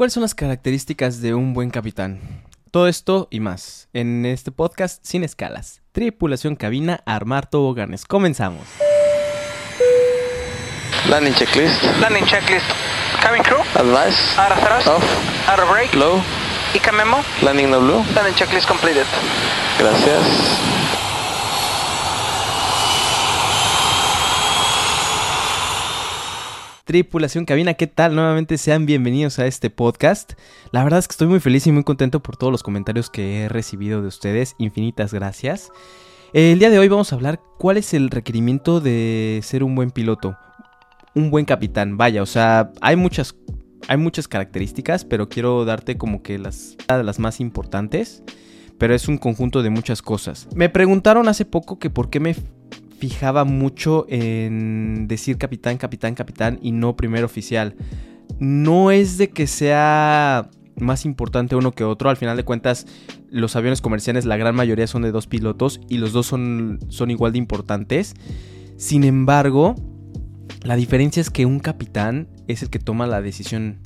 ¿Cuáles son las características de un buen capitán? Todo esto y más en este podcast sin escalas. Tripulación cabina, armar toboganes. Comenzamos. Landing checklist. Landing checklist. Cabin crew. Advice. Out of thrust. Off. Out of brake. Low. ICA memo. Landing no blue. Landing checklist completed. Gracias. Tripulación cabina, ¿qué tal? Nuevamente sean bienvenidos a este podcast. La verdad es que estoy muy feliz y muy contento por todos los comentarios que he recibido de ustedes. Infinitas gracias. El día de hoy vamos a hablar cuál es el requerimiento de ser un buen piloto, un buen capitán. Vaya, o sea, hay muchas, hay muchas características, pero quiero darte como que las, las más importantes. Pero es un conjunto de muchas cosas. Me preguntaron hace poco que por qué me fijaba mucho en decir capitán, capitán, capitán y no primer oficial. No es de que sea más importante uno que otro. Al final de cuentas, los aviones comerciales, la gran mayoría son de dos pilotos y los dos son, son igual de importantes. Sin embargo, la diferencia es que un capitán es el que toma la decisión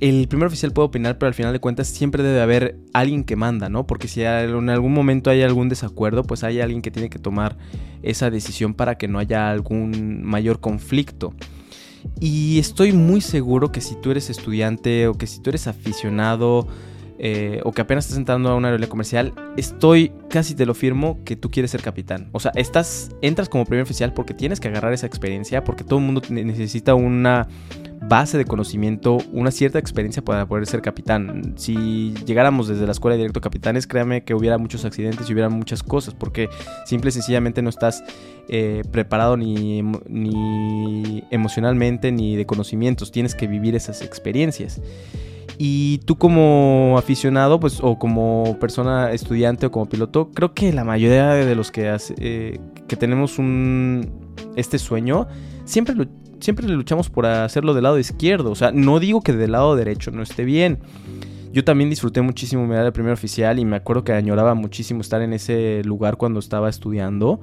el primer oficial puede opinar, pero al final de cuentas siempre debe haber alguien que manda, ¿no? Porque si en algún momento hay algún desacuerdo, pues hay alguien que tiene que tomar esa decisión para que no haya algún mayor conflicto. Y estoy muy seguro que si tú eres estudiante o que si tú eres aficionado eh, o que apenas estás entrando a una aerolínea comercial, estoy casi te lo firmo que tú quieres ser capitán. O sea, estás, entras como primer oficial porque tienes que agarrar esa experiencia, porque todo el mundo necesita una base de conocimiento, una cierta experiencia para poder ser capitán. Si llegáramos desde la escuela directo a capitanes, créame que hubiera muchos accidentes y hubiera muchas cosas, porque simple y sencillamente no estás eh, preparado ni, ni emocionalmente ni de conocimientos, tienes que vivir esas experiencias. Y tú como aficionado, pues, o como persona estudiante o como piloto, creo que la mayoría de los que, hace, eh, que tenemos un, este sueño, siempre siempre luchamos por hacerlo del lado izquierdo. O sea, no digo que del lado derecho no esté bien. Yo también disfruté muchísimo mi de primer oficial y me acuerdo que añoraba muchísimo estar en ese lugar cuando estaba estudiando.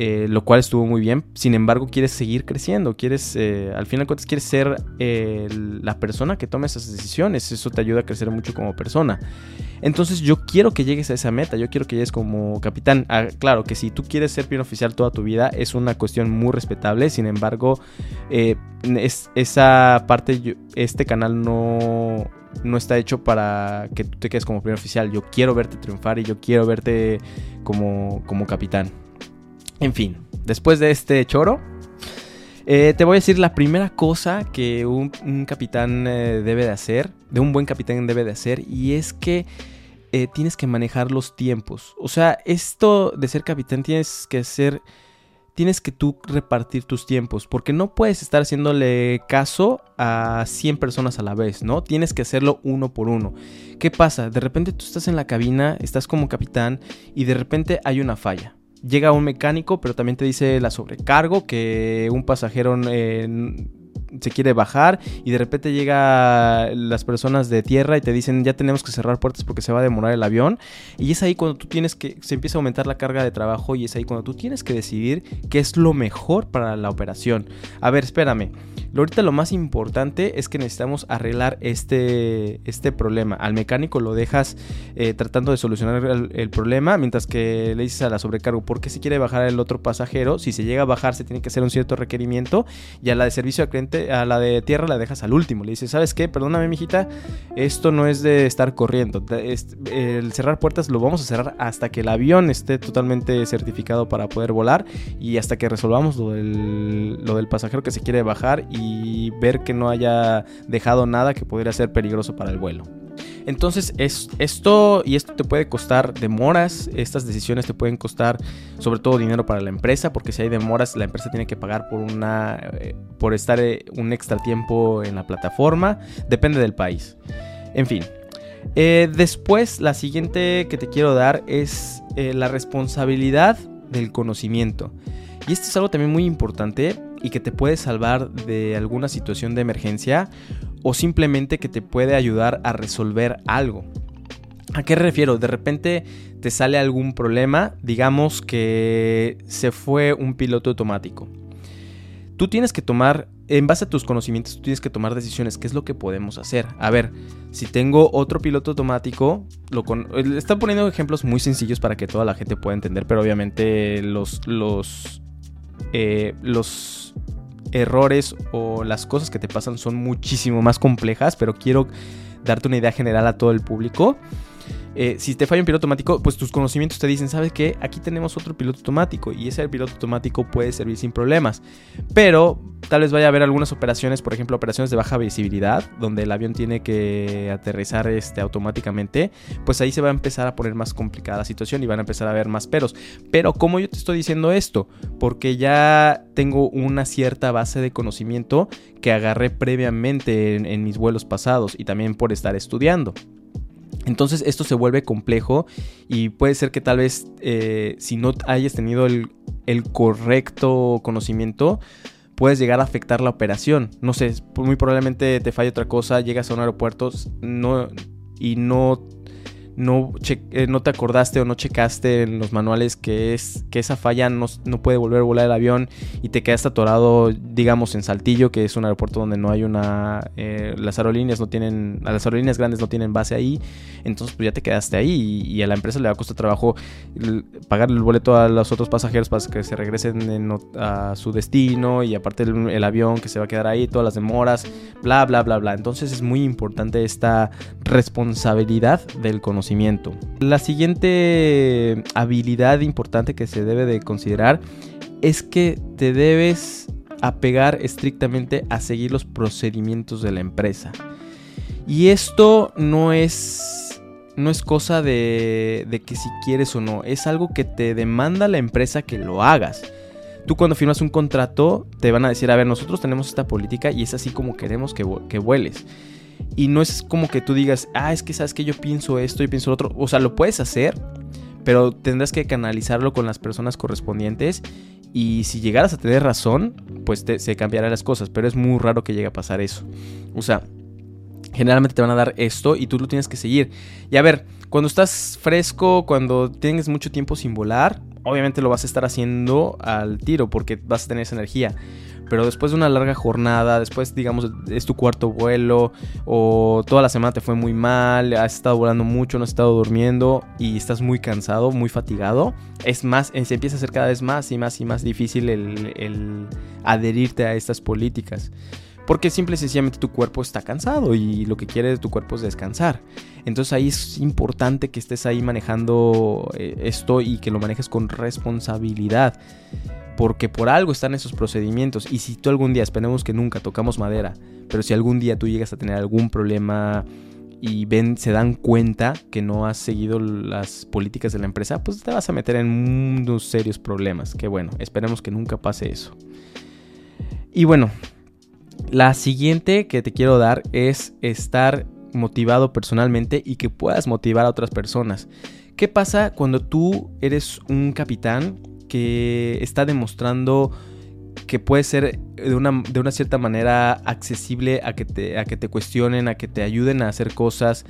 Eh, lo cual estuvo muy bien. Sin embargo, quieres seguir creciendo, quieres, eh, al final de cuentas, quieres ser eh, la persona que tome esas decisiones. Eso te ayuda a crecer mucho como persona. Entonces, yo quiero que llegues a esa meta, yo quiero que llegues como capitán. Ah, claro que si tú quieres ser piloto oficial toda tu vida, es una cuestión muy respetable. Sin embargo, es, esa parte, este canal no, no está hecho para que tú te quedes como primer oficial. Yo quiero verte triunfar y yo quiero verte como, como capitán. En fin, después de este choro, eh, te voy a decir la primera cosa que un, capitán eh, debe de hacer, de un buen capitán debe de hacer, y es que eh, tienes que manejar los tiempos. O sea, esto de ser capitán tienes que ser, tienes que tú repartir tus tiempos, porque no puedes estar haciéndole caso a 100 personas a la vez, ¿no? Tienes que hacerlo uno por uno. ¿Qué pasa? De repente tú estás en la cabina, estás como capitán, y de repente hay una falla llega un mecánico, pero también te dice la sobrecargo, que un pasajero eh, se quiere bajar y de repente llega las personas de tierra y te dicen ya tenemos que cerrar puertas porque se va a demorar el avión y es ahí cuando tú tienes que se empieza a aumentar la carga de trabajo y es ahí cuando tú tienes que decidir qué es lo mejor para la operación. A ver, espérame. Ahorita lo más importante es que necesitamos arreglar este, este problema. Al mecánico lo dejas eh, tratando de solucionar el, problema, mientras que le dices a la sobrecargo por qué se quiere bajar el otro pasajero. Si se llega a bajar, se tiene que hacer un cierto requerimiento. Y a la de servicio al cliente, a la de tierra, la dejas al último. Le dices, ¿sabes qué? Perdóname, mijita, esto no es de estar corriendo. El cerrar puertas lo vamos a cerrar hasta que el avión esté totalmente certificado para poder volar y hasta que resolvamos lo del, lo del pasajero que se quiere bajar y ver que no haya dejado nada que pudiera ser peligroso para el vuelo. Entonces, es, esto y esto te puede costar demoras, estas decisiones te pueden costar sobre todo dinero para la empresa, porque si hay demoras, la empresa tiene que pagar por una eh, por estar eh, un extra tiempo en la plataforma, depende del país. En fin. Eh, después, la siguiente que te quiero dar es la responsabilidad del conocimiento. Y esto es algo también muy importante y que te puede salvar de alguna situación de emergencia o simplemente que te puede ayudar a resolver algo. ¿A qué refiero? De repente te sale algún problema, digamos que se fue un piloto automático. Tú tienes que tomar en base a tus conocimientos tú tienes que tomar decisiones. ¿Qué es lo que podemos hacer? A ver, si tengo otro piloto automático, lo con... están poniendo ejemplos muy sencillos para que toda la gente pueda entender, pero obviamente los, los, eh, los errores o las cosas que te pasan son muchísimo más complejas, pero quiero darte una idea general a todo el público. Eh, si te falla un piloto automático, pues tus conocimientos te dicen, ¿sabes qué? Aquí tenemos otro piloto automático y ese piloto automático puede servir sin problemas. Pero tal vez vaya a haber algunas operaciones, por ejemplo, operaciones de baja visibilidad, donde el avión tiene que aterrizar este, automáticamente, pues ahí se va a empezar a poner más complicada la situación y van a empezar a haber más peros. Pero ¿cómo yo te estoy diciendo esto? Porque ya tengo una cierta base de conocimiento que agarré previamente en mis vuelos pasados y también por estar estudiando. Entonces esto se vuelve complejo y puede ser que tal vez eh, si no hayas tenido el, correcto conocimiento, puedes llegar a afectar la operación. No sé, muy probablemente te falle otra cosa, llegas a un aeropuerto no, y no no, eh, no te acordaste o no checaste en los manuales que, es, que esa falla no, puede volver a volar el avión y te quedaste atorado, digamos, en Saltillo, que es un aeropuerto donde no hay una... Eh, las aerolíneas no tienen... Las aerolíneas grandes no tienen base ahí, entonces pues ya te quedaste ahí y, a la empresa le va a costar trabajo pagar el boleto a los otros pasajeros para que se regresen a su destino y aparte el, el avión que se va a quedar ahí, todas las demoras, bla, bla, bla, bla. Entonces es muy importante esta responsabilidad del conocimiento la siguiente habilidad importante que se debe de considerar es que te debes apegar estrictamente a seguir los procedimientos de la empresa. Y esto no es, no es cosa de, de que si quieres o no, es algo que te demanda la empresa que lo hagas. Tú cuando firmas un contrato te van a decir, a ver, nosotros tenemos esta política y es así como queremos que, que vueles. Y no es como que tú digas, ah, es que sabes que yo pienso esto y pienso lo otro. O sea, lo puedes hacer, pero tendrás que canalizarlo con las personas correspondientes. Y si llegaras a tener razón, pues se cambiarán las cosas. Pero es muy raro que llegue a pasar eso. O sea, generalmente te van a dar esto y tú lo tienes que seguir. Y a ver, cuando estás fresco, cuando tienes mucho tiempo sin volar, obviamente lo vas a estar haciendo al tiro porque vas a tener esa energía pero después de una larga jornada, después digamos es tu cuarto vuelo o toda la semana te fue muy mal, has estado volando mucho, no has estado durmiendo y estás muy cansado, muy fatigado, es más, se empieza a hacer cada vez más y más y más difícil el, adherirte a estas políticas. Porque simple y sencillamente tu cuerpo está cansado y lo que quiere de tu cuerpo es descansar. Entonces ahí es importante que estés ahí manejando eh, esto y que lo manejes con responsabilidad porque por algo están esos procedimientos. Y si tú algún día, esperemos que nunca tocamos madera, pero si algún día tú llegas a tener algún problema y ven, se dan cuenta que no has seguido las políticas de la empresa, pues te vas a meter en unos serios problemas. Que bueno, esperemos que nunca pase eso. Y bueno, la siguiente que te quiero dar es estar motivado personalmente y que puedas motivar a otras personas. ¿Qué pasa cuando tú eres un capitán que está demostrando que puede ser de una, de una cierta manera accesible a que, te, a que te cuestionen, a que te ayuden a hacer cosas,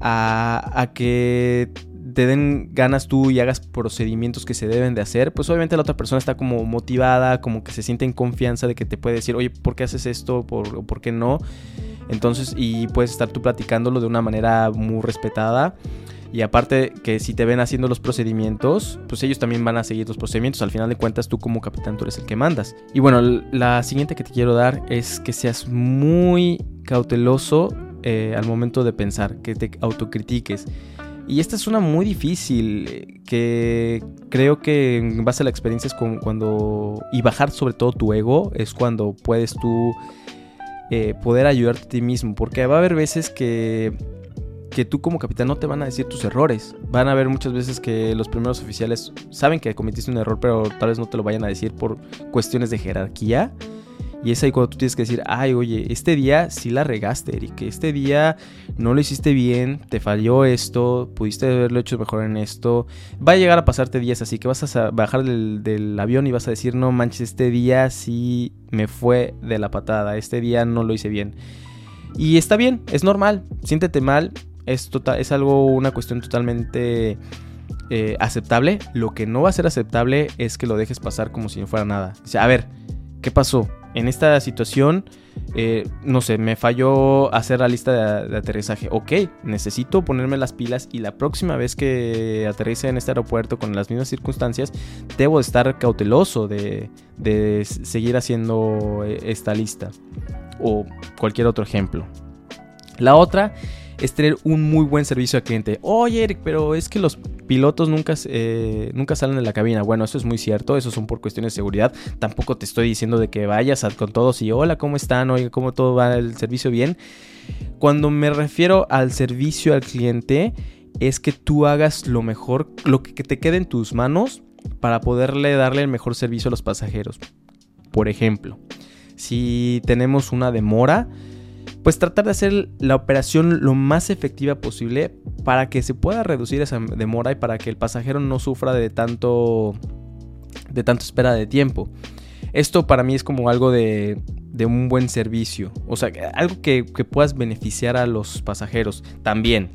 a, a que te den ganas tú y hagas procedimientos que se deben de hacer, pues obviamente la otra persona está como motivada, como que se siente en confianza de que te puede decir, oye, ¿por qué haces esto? ¿Por, ¿por qué no? Entonces, y puedes estar tú platicándolo de una manera muy respetada. Y aparte que si te ven haciendo los procedimientos, pues ellos también van a seguir los procedimientos. Al final de cuentas tú como capitán tú eres el que mandas. Y bueno, la siguiente que te quiero dar es que seas muy cauteloso eh, al momento de pensar, que te autocritiques. Y esta es una muy difícil, que creo que en base a la experiencia es cuando... Y bajar sobre todo tu ego es cuando puedes tú eh, poder ayudarte a ti mismo. Porque va a haber veces que que tú como capitán no te van a decir tus errores. Van a haber muchas veces que los primeros oficiales saben que cometiste un error, pero tal vez no te lo vayan a decir por cuestiones de jerarquía. Y es ahí cuando tú tienes que decir, ay, oye, este día sí la regaste, Eric. Este día no lo hiciste bien, te falló esto, pudiste haberlo hecho mejor en esto. Va a llegar a pasarte días así que vas a bajar del, del avión y vas a decir, no manches, este día sí me fue de la patada, este día no lo hice bien. Y está bien, es normal, siéntete mal, es, tota-, es algo, una cuestión totalmente eh, aceptable. Lo que no va a ser aceptable es que lo dejes pasar como si no fuera nada. a ver, ¿qué pasó? en esta situación, eh, no sé, me falló hacer la lista de, de, aterrizaje. Ok, necesito ponerme las pilas y la próxima vez que aterrice en este aeropuerto con las mismas circunstancias, debo estar cauteloso de, de seguir haciendo eh, esta lista. O cualquier otro ejemplo. La otra es tener un muy buen servicio al cliente. Oye, Eric, pero es que los pilotos nunca, eh, nunca salen de la cabina. Bueno, eso es muy cierto, eso son por cuestiones de seguridad. Tampoco te estoy diciendo de que vayas con todos y hola, ¿cómo están? Oye, ¿cómo todo va el servicio bien? Cuando me refiero al servicio al cliente, es que tú hagas lo mejor, lo que te quede en tus manos para poderle darle el mejor servicio a los pasajeros. Por ejemplo, si tenemos una demora, pues tratar de hacer la operación lo más efectiva posible para que se pueda reducir esa demora y para que el pasajero no sufra de tanto de tanto espera de tiempo. Esto para mí es como algo de, de un buen servicio, o sea, algo que, que, puedas beneficiar a los pasajeros. También,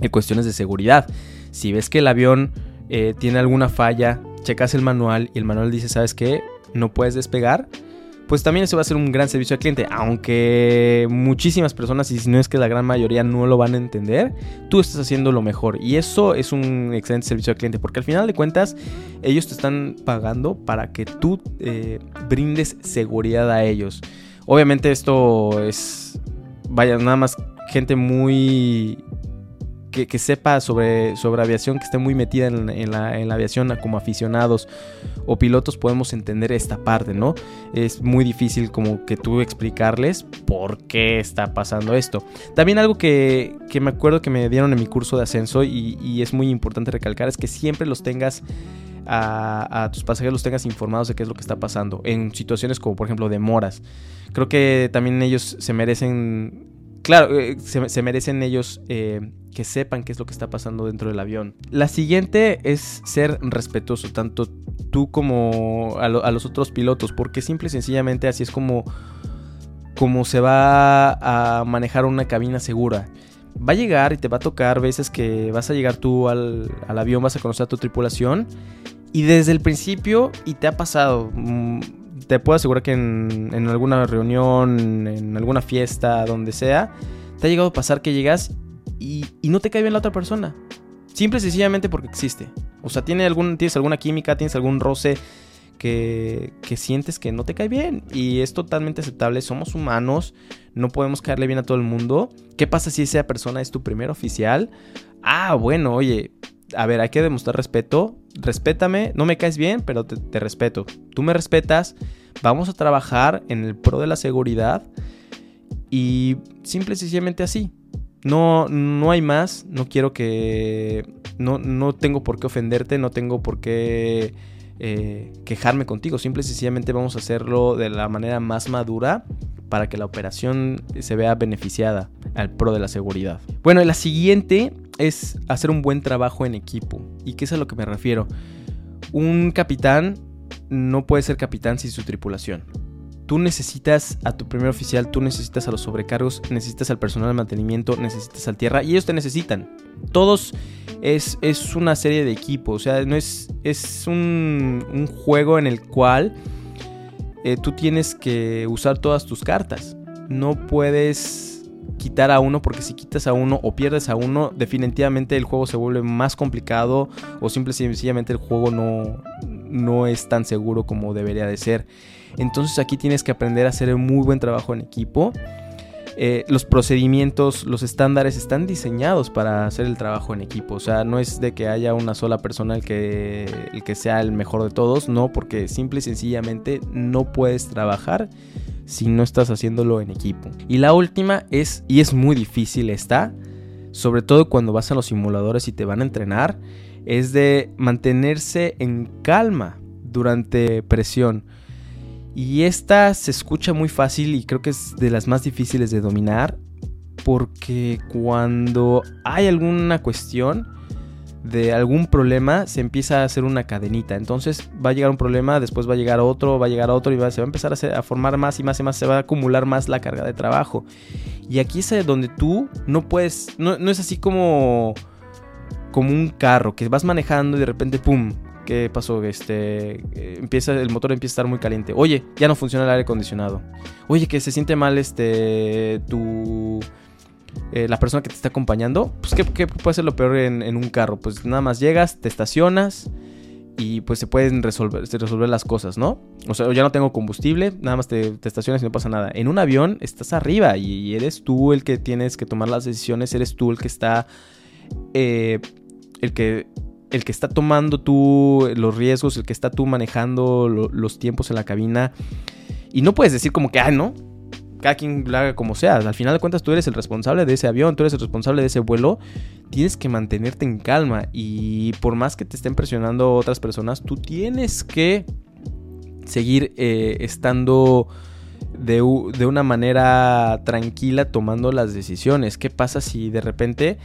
en cuestiones de seguridad, si ves que el avión eh, tiene alguna falla, checas el manual y el manual dice, ¿sabes qué? No puedes despegar pues también eso va a ser un gran servicio al cliente. Aunque muchísimas personas, y si no es que la gran mayoría no lo van a entender, tú estás haciendo lo mejor. Y eso es un excelente servicio al cliente, porque al final de cuentas ellos te están pagando para que tú eh, brindes seguridad a ellos. Obviamente esto es, vaya, nada más gente muy que, sepa sobre, sobre aviación, que esté muy metida en, la, aviación como aficionados o pilotos, podemos entender esta parte, ¿no? Es muy difícil como que tú explicarles por qué está pasando esto. También algo que, me acuerdo que me dieron en mi curso de ascenso y, y es muy importante recalcar es que siempre los tengas... A, a, tus pasajeros los tengas informados de qué es lo que está pasando en situaciones como por ejemplo demoras. Creo que también ellos se merecen claro, eh, se, merecen ellos eh, que sepan qué es lo que está pasando dentro del avión. La siguiente es ser respetuoso, tanto tú como a, los otros pilotos, porque simple y sencillamente así es como, como se va a manejar una cabina segura. Va a llegar y te va a tocar veces que vas a llegar tú al, avión, vas a conocer a tu tripulación y desde el principio, y te ha pasado, mm, te puedo asegurar que en, alguna reunión, en alguna fiesta, donde sea, te ha llegado a pasar que llegas y, no te cae bien la otra persona. Simple y sencillamente porque existe. O sea, tiene algún, tienes alguna química, tienes algún roce que, que, sientes que no te cae bien. Y es totalmente aceptable. Somos humanos. No podemos caerle bien a todo el mundo. ¿Qué pasa si esa persona es tu primer oficial? Ah, bueno, oye. A ver, hay que demostrar respeto. Respétame. No me caes bien, pero te respeto. Tú me respetas. Vamos a trabajar en el pro de la seguridad. Y simple y sencillamente así. No, no hay más. No quiero que. No, no tengo por qué ofenderte. No tengo por qué eh, quejarme contigo. Simple y sencillamente vamos a hacerlo de la manera más madura para que la operación se vea beneficiada al pro de la seguridad. Bueno, la siguiente es hacer un buen trabajo en equipo. ¿Y qué es a lo que me refiero? Un capitán no puede ser capitán sin su tripulación. Tú necesitas a tu primer oficial, tú necesitas a los sobrecargos, necesitas al personal de mantenimiento, necesitas al tierra y ellos te necesitan. Todos es, es una serie de equipos, o sea, no es, es un, juego en el cual eh, tú tienes que usar todas tus cartas. No puedes quitar a uno porque si quitas a uno o pierdes a uno, definitivamente el juego se vuelve más complicado o simple y sencillamente el juego no, no es tan seguro como debería de ser. Entonces aquí tienes que aprender a hacer un muy buen trabajo en equipo. Eh, los procedimientos, los estándares están diseñados para hacer el trabajo en equipo. O sea, no es de que haya una sola persona el que, el que sea el mejor de todos, no, porque simple y sencillamente no puedes trabajar si no estás haciéndolo en equipo. Y la última es, y es muy difícil esta, sobre todo cuando vas a los simuladores y te van a entrenar, es de mantenerse en calma durante presión. Y esta se escucha muy fácil y creo que es de las más difíciles de dominar porque cuando hay alguna cuestión de algún problema se empieza a hacer una cadenita. Entonces va a llegar un problema, después va a llegar otro, va a llegar otro y se va a empezar a, formar más y más y más, se va a acumular más la carga de trabajo. Y aquí es donde tú no puedes, no, no es así como, como un carro que vas manejando y de repente, ¡pum!, ¿qué pasó? Este, eh, empieza, el motor empieza a estar muy caliente. Oye, ya no funciona el aire acondicionado. Oye, que se siente mal este, tu... eh, la persona que te está acompañando, pues ¿qué, qué puede ser lo peor en, un carro? Pues nada más llegas, te estacionas y pues se pueden resolver, las cosas, ¿no? O sea, ya no tengo combustible, nada más te, estacionas y no pasa nada. En un avión estás arriba y eres tú el que tienes que tomar las decisiones, eres tú el que está... eh, el que el que está tomando tú los riesgos, el que está tú manejando lo- los tiempos en la cabina. Y no puedes decir como que, ah, no. Cada quien lo haga como sea. Al final de cuentas, tú eres el responsable de ese avión, tú eres el responsable de ese vuelo. Tienes que mantenerte en calma. Y por más que te estén presionando otras personas, tú tienes que seguir eh, estando de, de una manera tranquila tomando las decisiones. ¿Qué pasa si de repente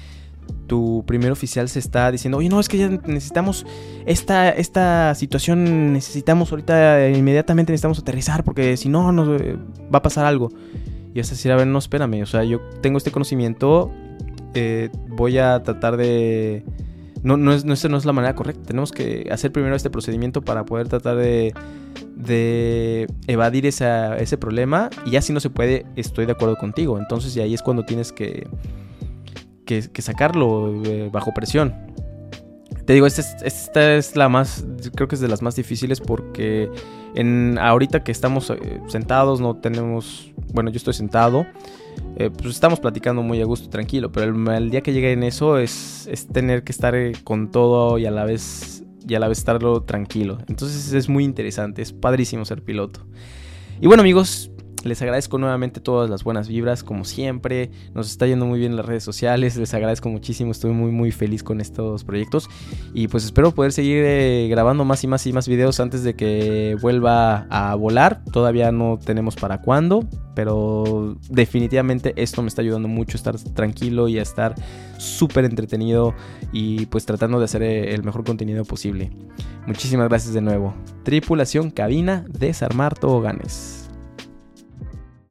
tu primer oficial se está diciendo, oye, no, es que ya necesitamos esta, esta situación, necesitamos ahorita, eh, inmediatamente necesitamos aterrizar porque si no, nos eh, va a pasar algo. Y vas a decir, a ver, no, espérame, o sea, yo tengo este conocimiento, eh, voy a tratar de... No, no, es, no, es la manera correcta. Tenemos que hacer primero este procedimiento para poder tratar de, de evadir ese problema. Y ya si no se puede, estoy de acuerdo contigo. Entonces, y ahí es cuando tienes que, que, sacarlo eh, bajo presión. Te digo, esta es, esta es la más, creo que es de las más difíciles porque en ahorita que estamos eh, sentados, no tenemos, bueno, yo estoy sentado, eh, pues estamos platicando muy a gusto, tranquilo, pero el, el día que llegue en eso es, es tener que estar con todo y a la vez y a la vez estarlo tranquilo. Entonces es muy interesante, es padrísimo ser piloto. Y bueno amigos, les agradezco nuevamente todas las buenas vibras, como siempre. Nos está yendo muy bien en las redes sociales. Les agradezco muchísimo. Estoy muy, muy feliz con estos proyectos. Y pues espero poder seguir eh, grabando más y más y más videos antes de que vuelva a volar. Todavía no tenemos para cuándo. Pero definitivamente esto me está ayudando mucho a estar tranquilo y a estar súper entretenido. Y pues tratando de hacer eh, el mejor contenido posible. Muchísimas gracias de nuevo. Tripulación cabina, desarmar toboganes.